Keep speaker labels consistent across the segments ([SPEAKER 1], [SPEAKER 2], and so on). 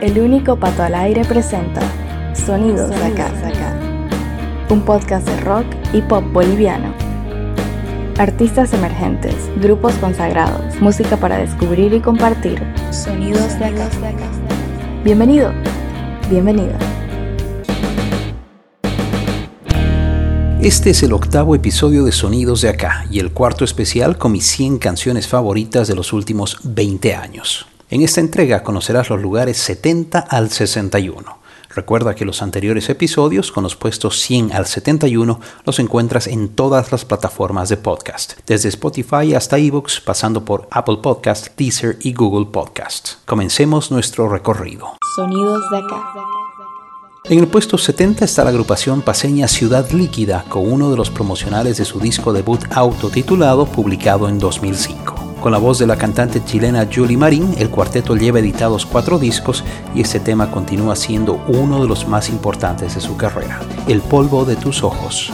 [SPEAKER 1] El único pato al aire presenta Sonidos, de acá, un podcast de rock y pop boliviano. Artistas emergentes, grupos consagrados, música para descubrir y compartir. Sonidos de acá. Bienvenido, bienvenida.
[SPEAKER 2] Este es el octavo episodio de Sonidos de Acá y el cuarto especial con mis 100 canciones favoritas de los últimos 20 años. En esta entrega conocerás los lugares 70 al 61. Recuerda que los anteriores episodios con los puestos 100 al 71 los encuentras en todas las plataformas de podcast, desde Spotify hasta ebooks, pasando por Apple Podcast, Deezer y Google Podcast. Comencemos nuestro recorrido.
[SPEAKER 1] Sonidos de acá.
[SPEAKER 2] En el puesto 70 está la agrupación paseña Ciudad Líquida con uno de los promocionales de su disco debut autotitulado publicado en 2005. Con la voz de la cantante chilena Julie Marín, el cuarteto lleva editados cuatro discos y este tema continúa siendo uno de los más importantes de su carrera, El polvo de tus ojos.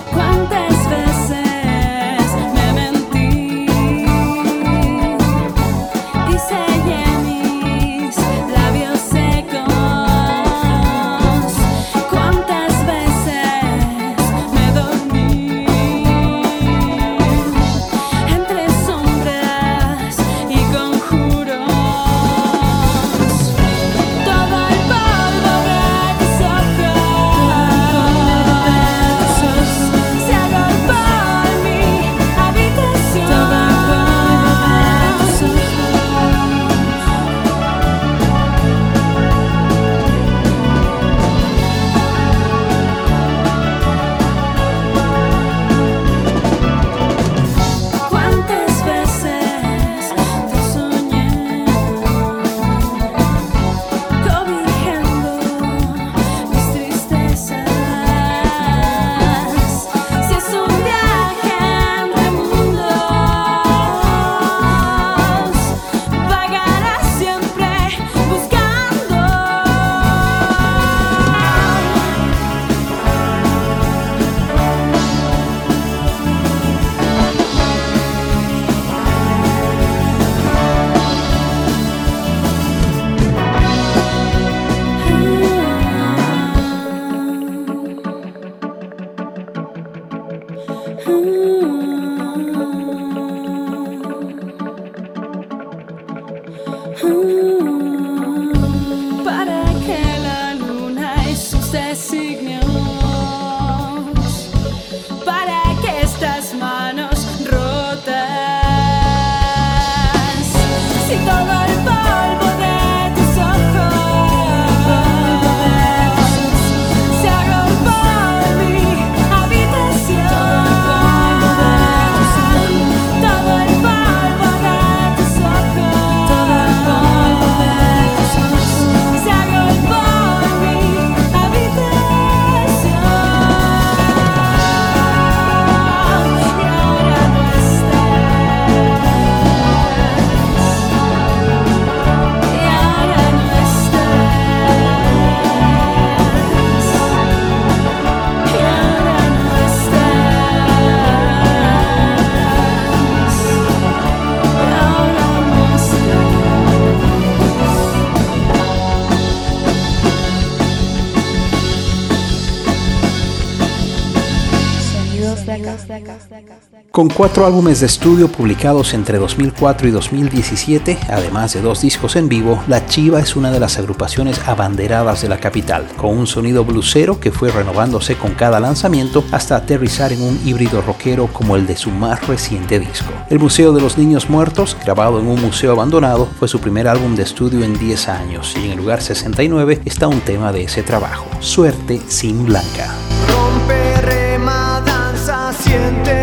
[SPEAKER 2] Con cuatro álbumes de estudio publicados entre 2004 y 2017, además de dos discos en vivo, La Chiva es una de las agrupaciones abanderadas de la capital, con un sonido blusero que fue renovándose con cada lanzamiento hasta aterrizar en un híbrido rockero como el de su más reciente disco. El Museo de los Niños Muertos, grabado en un museo abandonado, fue su primer álbum de estudio en 10 años y en el lugar 69 está un tema de ese trabajo, Suerte sin Blanca.
[SPEAKER 3] Rompe, rema, danza, siente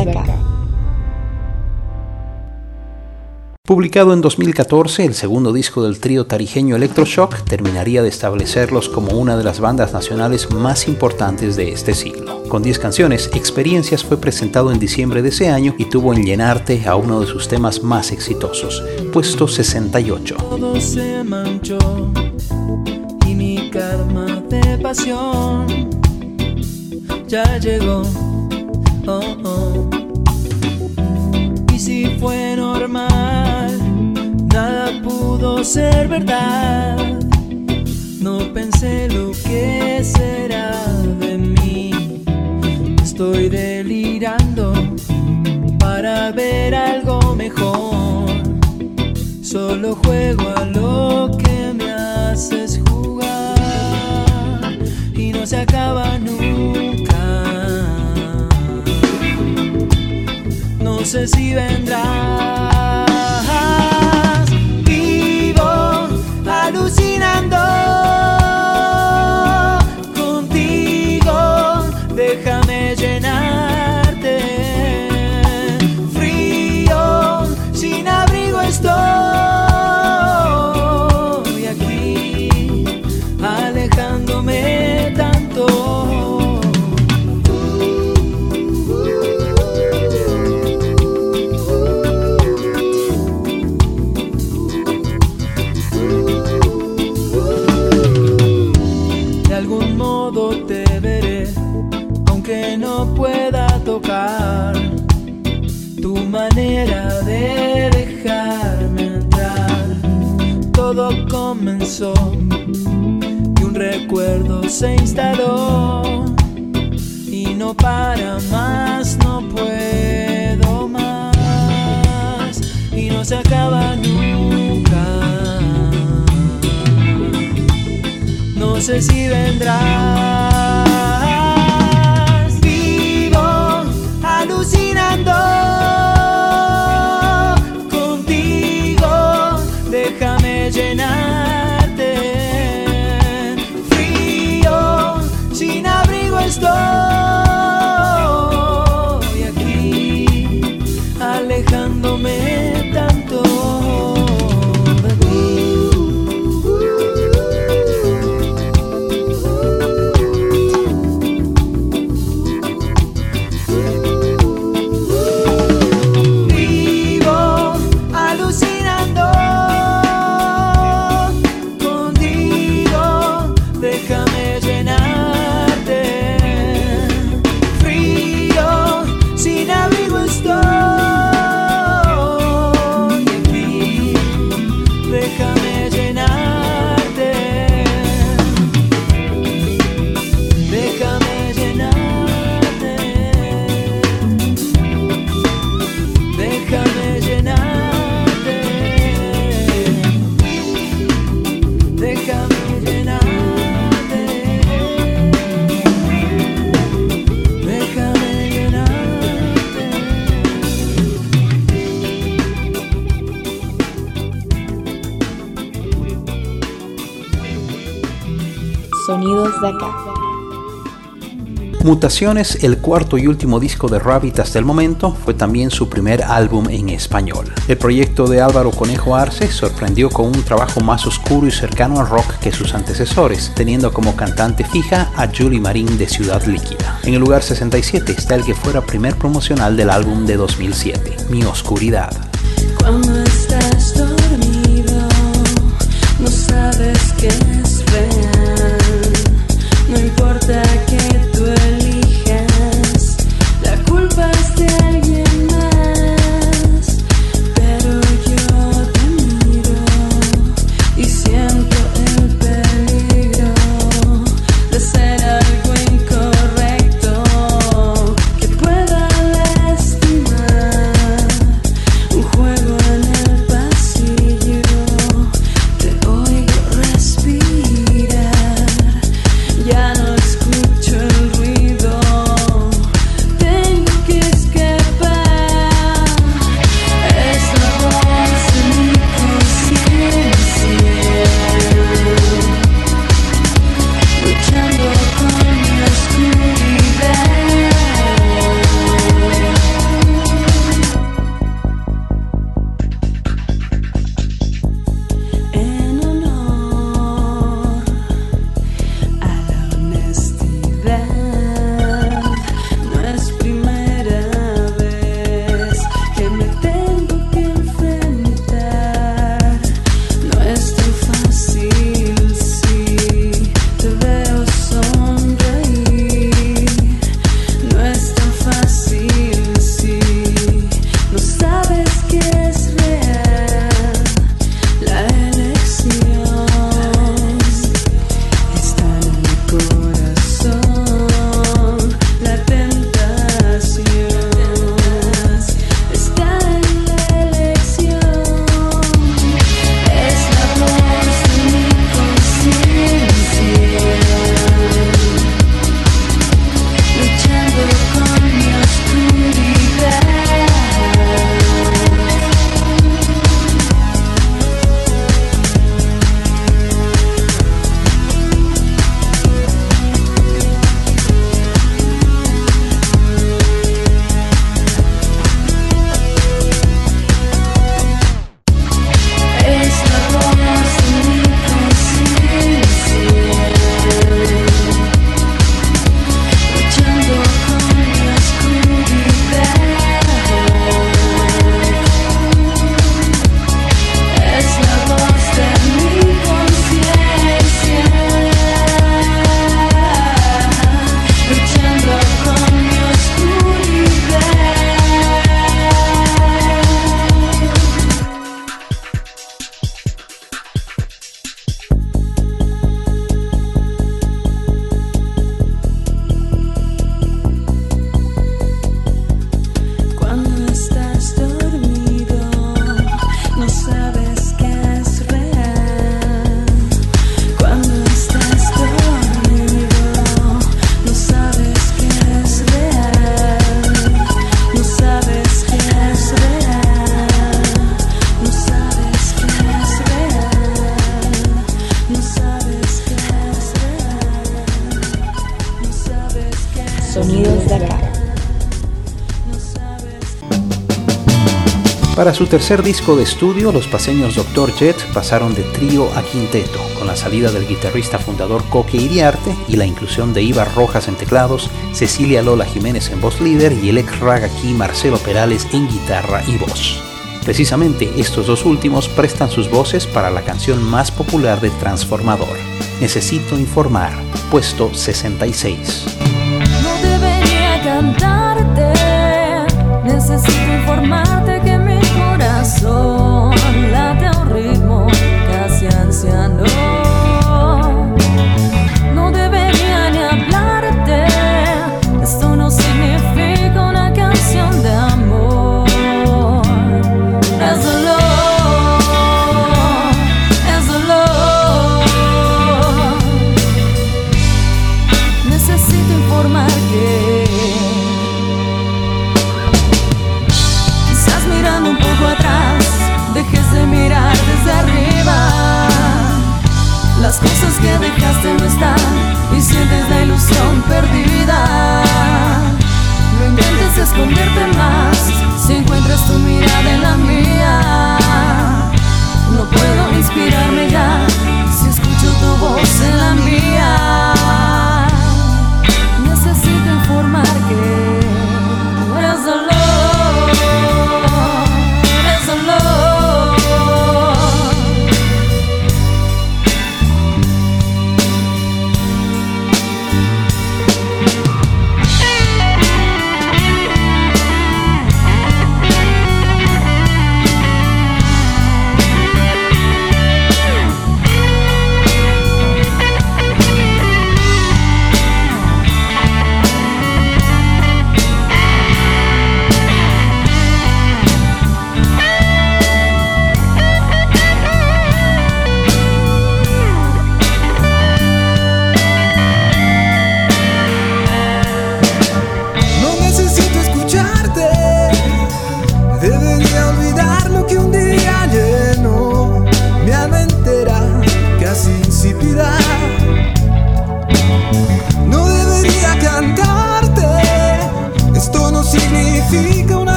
[SPEAKER 4] Acá.
[SPEAKER 5] Publicado en 2014, el segundo disco del trío tarijeño Electroshock terminaría de establecerlos como una de las bandas nacionales más importantes de este siglo. Con 10 canciones, Experiencias fue presentado en diciembre de ese año y tuvo en llenarte a uno de sus temas más exitosos, puesto 68.
[SPEAKER 6] todo se manchó y mi karma de pasión ya llegó. Y si fue normal, nada pudo ser verdad. No pensé lo que será de mí. Estoy delirando para ver algo mejor. Solo juego a lo que me haces jugar y no se acaba nunca. Sé si vendrás. Y un recuerdo se instaló. Y no para más, no puedo más. Y no se acaba nunca. No sé si vendrá.
[SPEAKER 4] De acá.
[SPEAKER 5] Mutaciones, el cuarto y último disco de Rabbit hasta el momento, fue también su primer álbum en español. El proyecto de Álvaro Conejo Arce sorprendió con un trabajo más oscuro y cercano al rock que sus antecesores, teniendo como cantante fija a Julie Marín de Ciudad Líquida. En el lugar 67 está el que fuera primer promocional del álbum de 2007, Mi Oscuridad.
[SPEAKER 2] Cuando estás dormido, no sabes que es real. Importa
[SPEAKER 5] Para su tercer disco de estudio, los paseños Dr. Jet pasaron de trío a quinteto, con la salida del guitarrista fundador Coque Iriarte y la inclusión de Ibar Rojas en teclados, Cecilia Lola Jiménez en voz líder y el ex ragaqui Marcelo Perales en guitarra y voz. Precisamente estos dos últimos prestan sus voces para la canción más popular de Transformador, Necesito informar, puesto 66.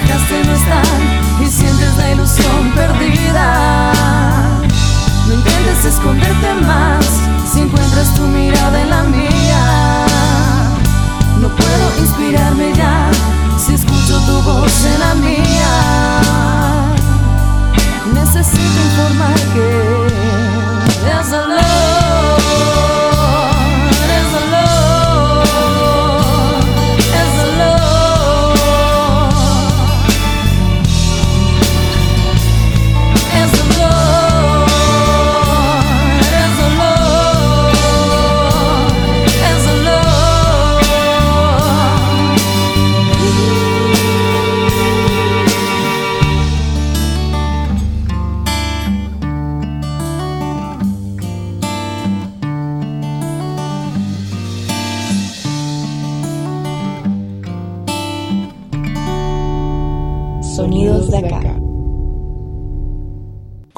[SPEAKER 2] Dejaste no están y sientes la ilusión perdida. No intentes esconderte más si encuentras tu mirada en la mía. No puedo inspirarme ya si escucho tu voz en la mía. Necesito informar que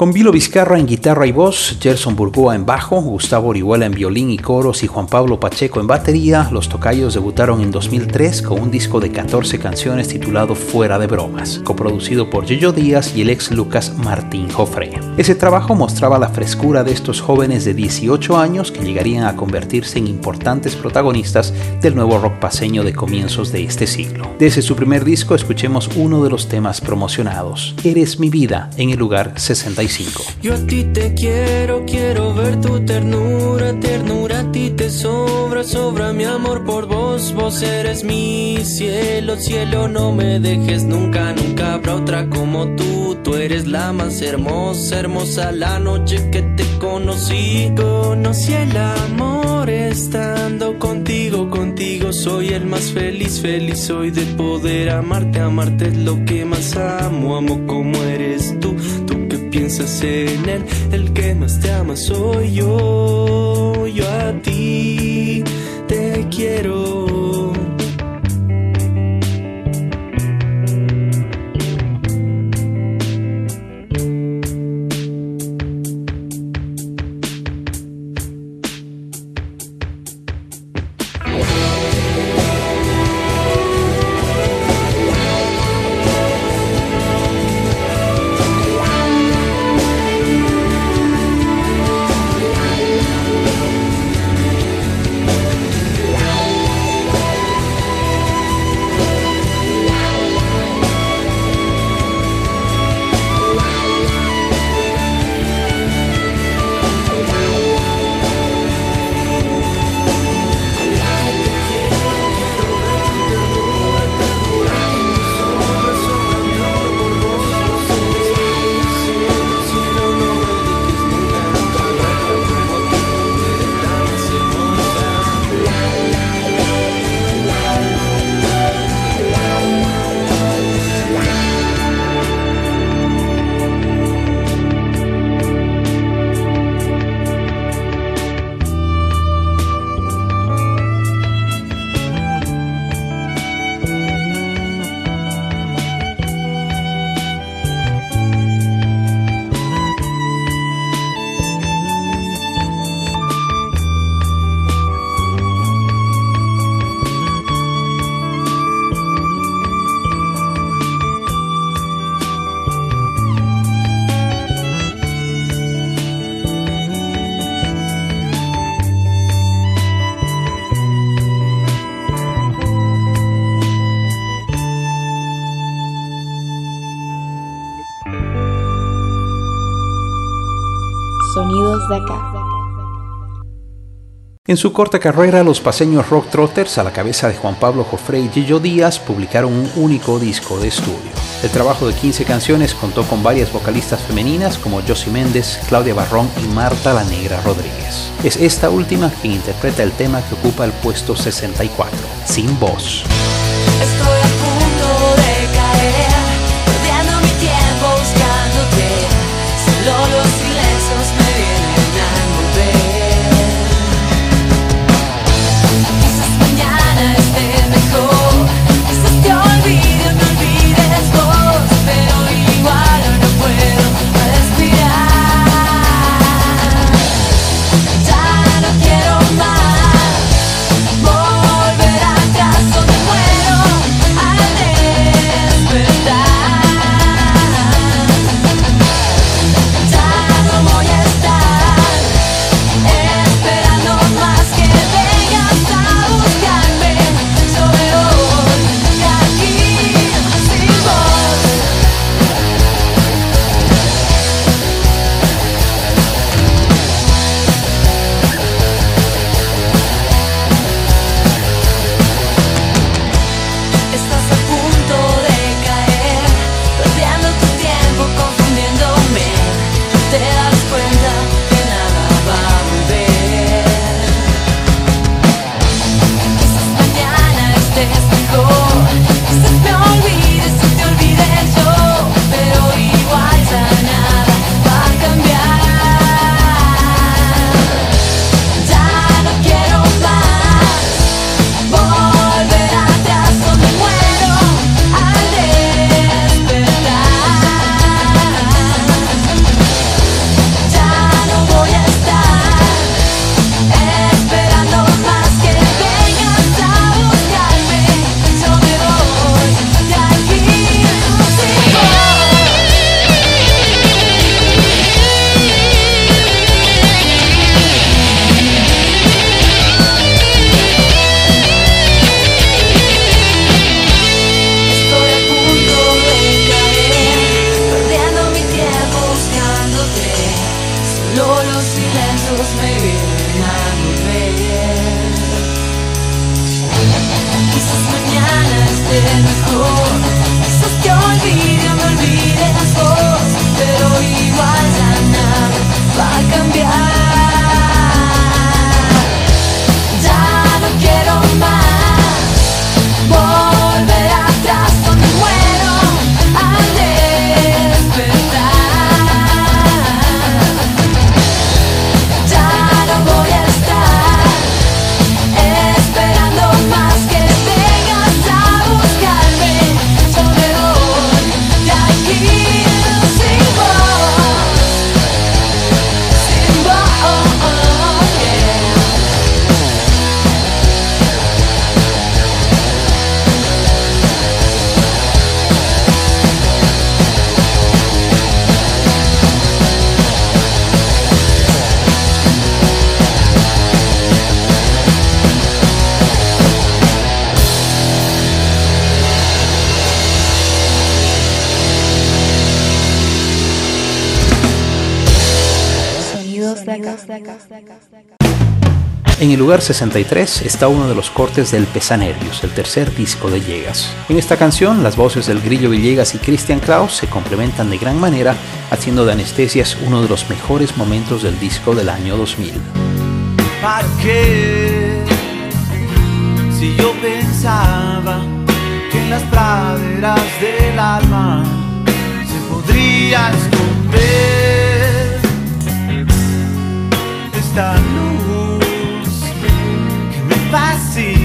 [SPEAKER 5] Con Vilo Vizcarra en guitarra y voz, Gerson Burgoa en bajo, Gustavo Orihuela en violín y coros y Juan Pablo Pacheco en batería, los tocayos debutaron en 2003 con un disco de 14 canciones titulado Fuera de Bromas, coproducido por Yoyo Díaz y el ex Lucas Martín Jofre. Ese trabajo mostraba la frescura de estos jóvenes de 18 años que llegarían a convertirse en importantes protagonistas del nuevo rock paseño de comienzos de este siglo. Desde su primer disco escuchemos uno de los temas promocionados, Eres mi vida, en el lugar 65.
[SPEAKER 7] Yo a ti te quiero, quiero ver tu ternura, ternura a ti te sobra, sobra mi amor por vos, vos eres mi cielo, cielo, no me dejes nunca, nunca habrá otra como tú, tú eres la más hermosa, hermosa la noche que te conocí, conocí el amor, estando contigo, contigo soy el más feliz, feliz soy de poder amarte, amarte es lo que más amo, amo como eres tú, piensas en él, el que más te ama soy yo, yo a ti te quiero.
[SPEAKER 2] En su corta carrera, los paseños Rock Trotters, a la cabeza de Juan Pablo Jofre y Gillo Díaz, publicaron un único disco de estudio. El trabajo de 15 canciones contó con varias vocalistas femeninas como Josie Méndez, Claudia Barrón y Marta la Negra Rodríguez. Es esta última quien interpreta el tema que ocupa el puesto 64, Sin Voz.
[SPEAKER 5] En el lugar 63 está uno de los cortes del Pesanervios, el tercer disco de Llegas. En esta canción, las voces del Grillo Villegas y Christian Kraus se complementan de gran manera, haciendo de Anestesias uno de los mejores momentos del disco del año 2000.
[SPEAKER 8] ¿Para qué? Si yo pensaba que en las praderas del alma se podría esconder esta fascina y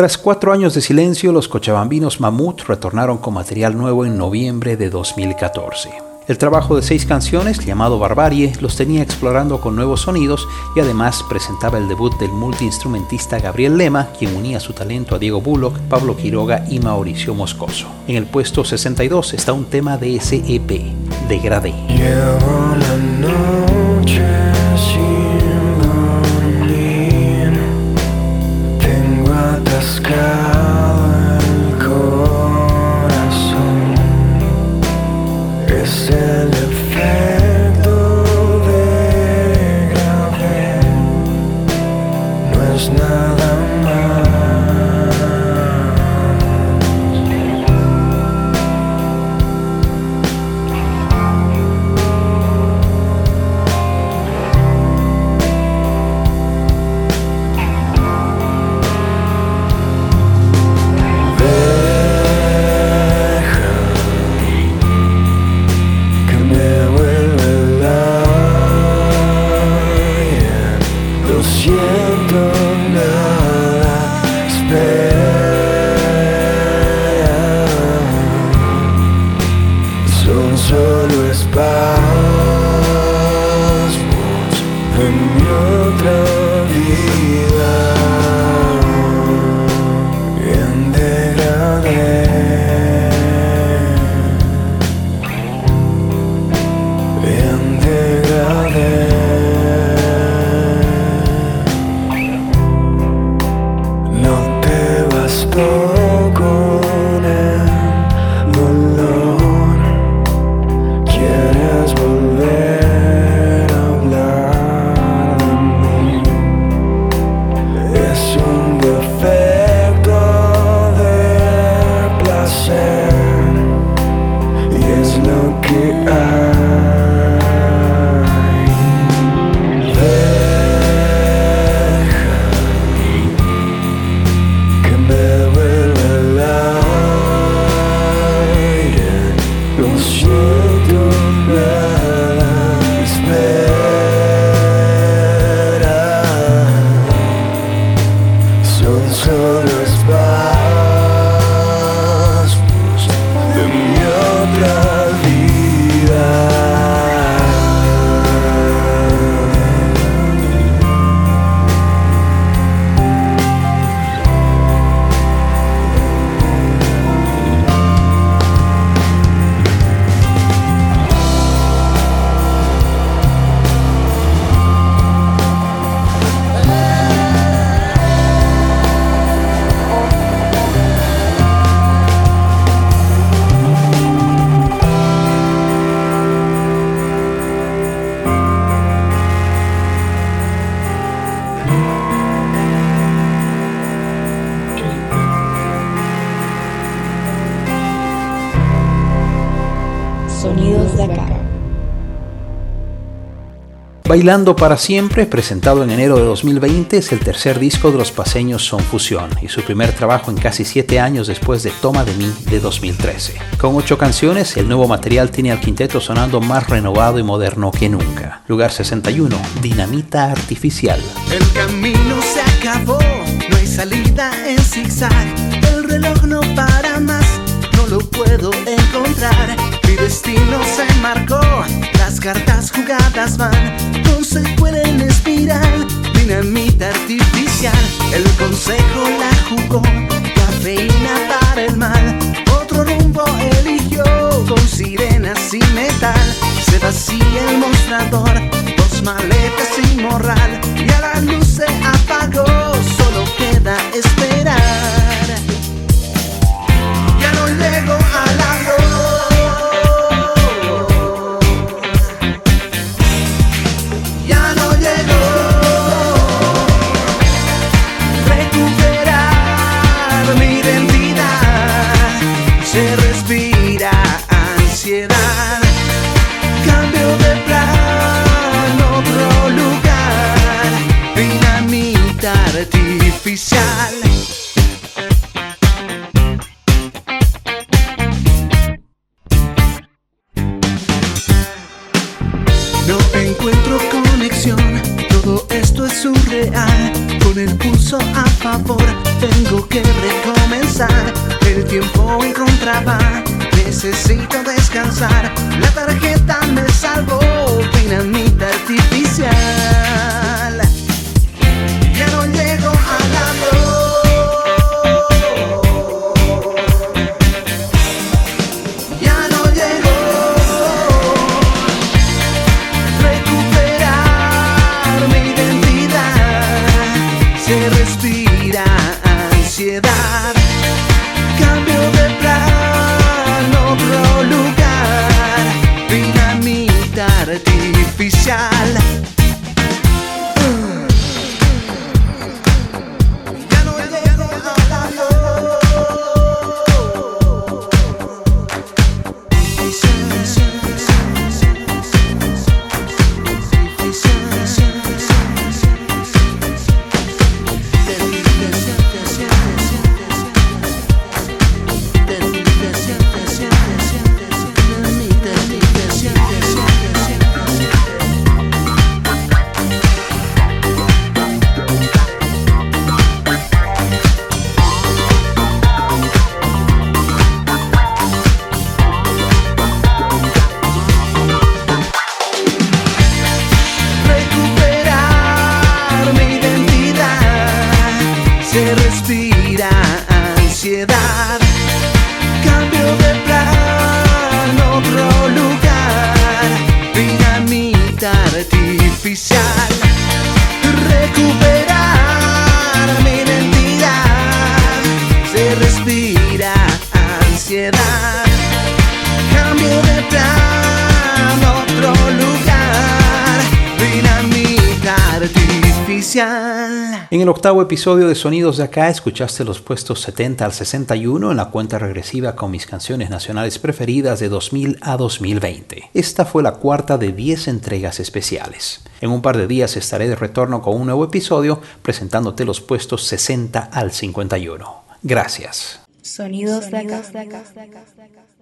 [SPEAKER 5] Tras cuatro años de silencio, los cochabambinos Mamut retornaron con material nuevo en noviembre de 2014. El trabajo de seis canciones, llamado Barbarie, los tenía explorando con nuevos sonidos y además presentaba el debut del multiinstrumentista Gabriel Lema, quien unía su talento a Diego Bullock, Pablo Quiroga y Mauricio Moscoso. En el puesto 62 está un tema de SEP, Degradé.
[SPEAKER 4] ficar.
[SPEAKER 5] Bailando para siempre, presentado en enero de 2020, es el tercer disco de los paseños Son Fusión y su primer trabajo en casi siete años después de Toma de mí de 2013. Con ocho canciones, el nuevo material tiene al quinteto sonando más renovado y moderno que nunca. Lugar 61, Dinamita Artificial.
[SPEAKER 8] El camino se acabó, no hay salida en zigzag. El reloj no para más, no lo puedo encontrar. Mi destino se marcó, las cartas jugadas van, se pueden espiral. Dinamita artificial, el consejo la jugó, cafeína para el mal. Otro rumbo eligió, con sirenas y metal. Se vacía el mostrador, dos maletas sin morral
[SPEAKER 5] En el octavo episodio de Sonidos de Acá escuchaste los puestos 70 al 61 en la cuenta regresiva con mis canciones nacionales preferidas de 2000 a 2020. Esta fue la cuarta de 10 entregas especiales. En un par de días estaré de retorno con un nuevo episodio presentándote los puestos 60 al 51. Gracias.
[SPEAKER 1] Sonidos de acá.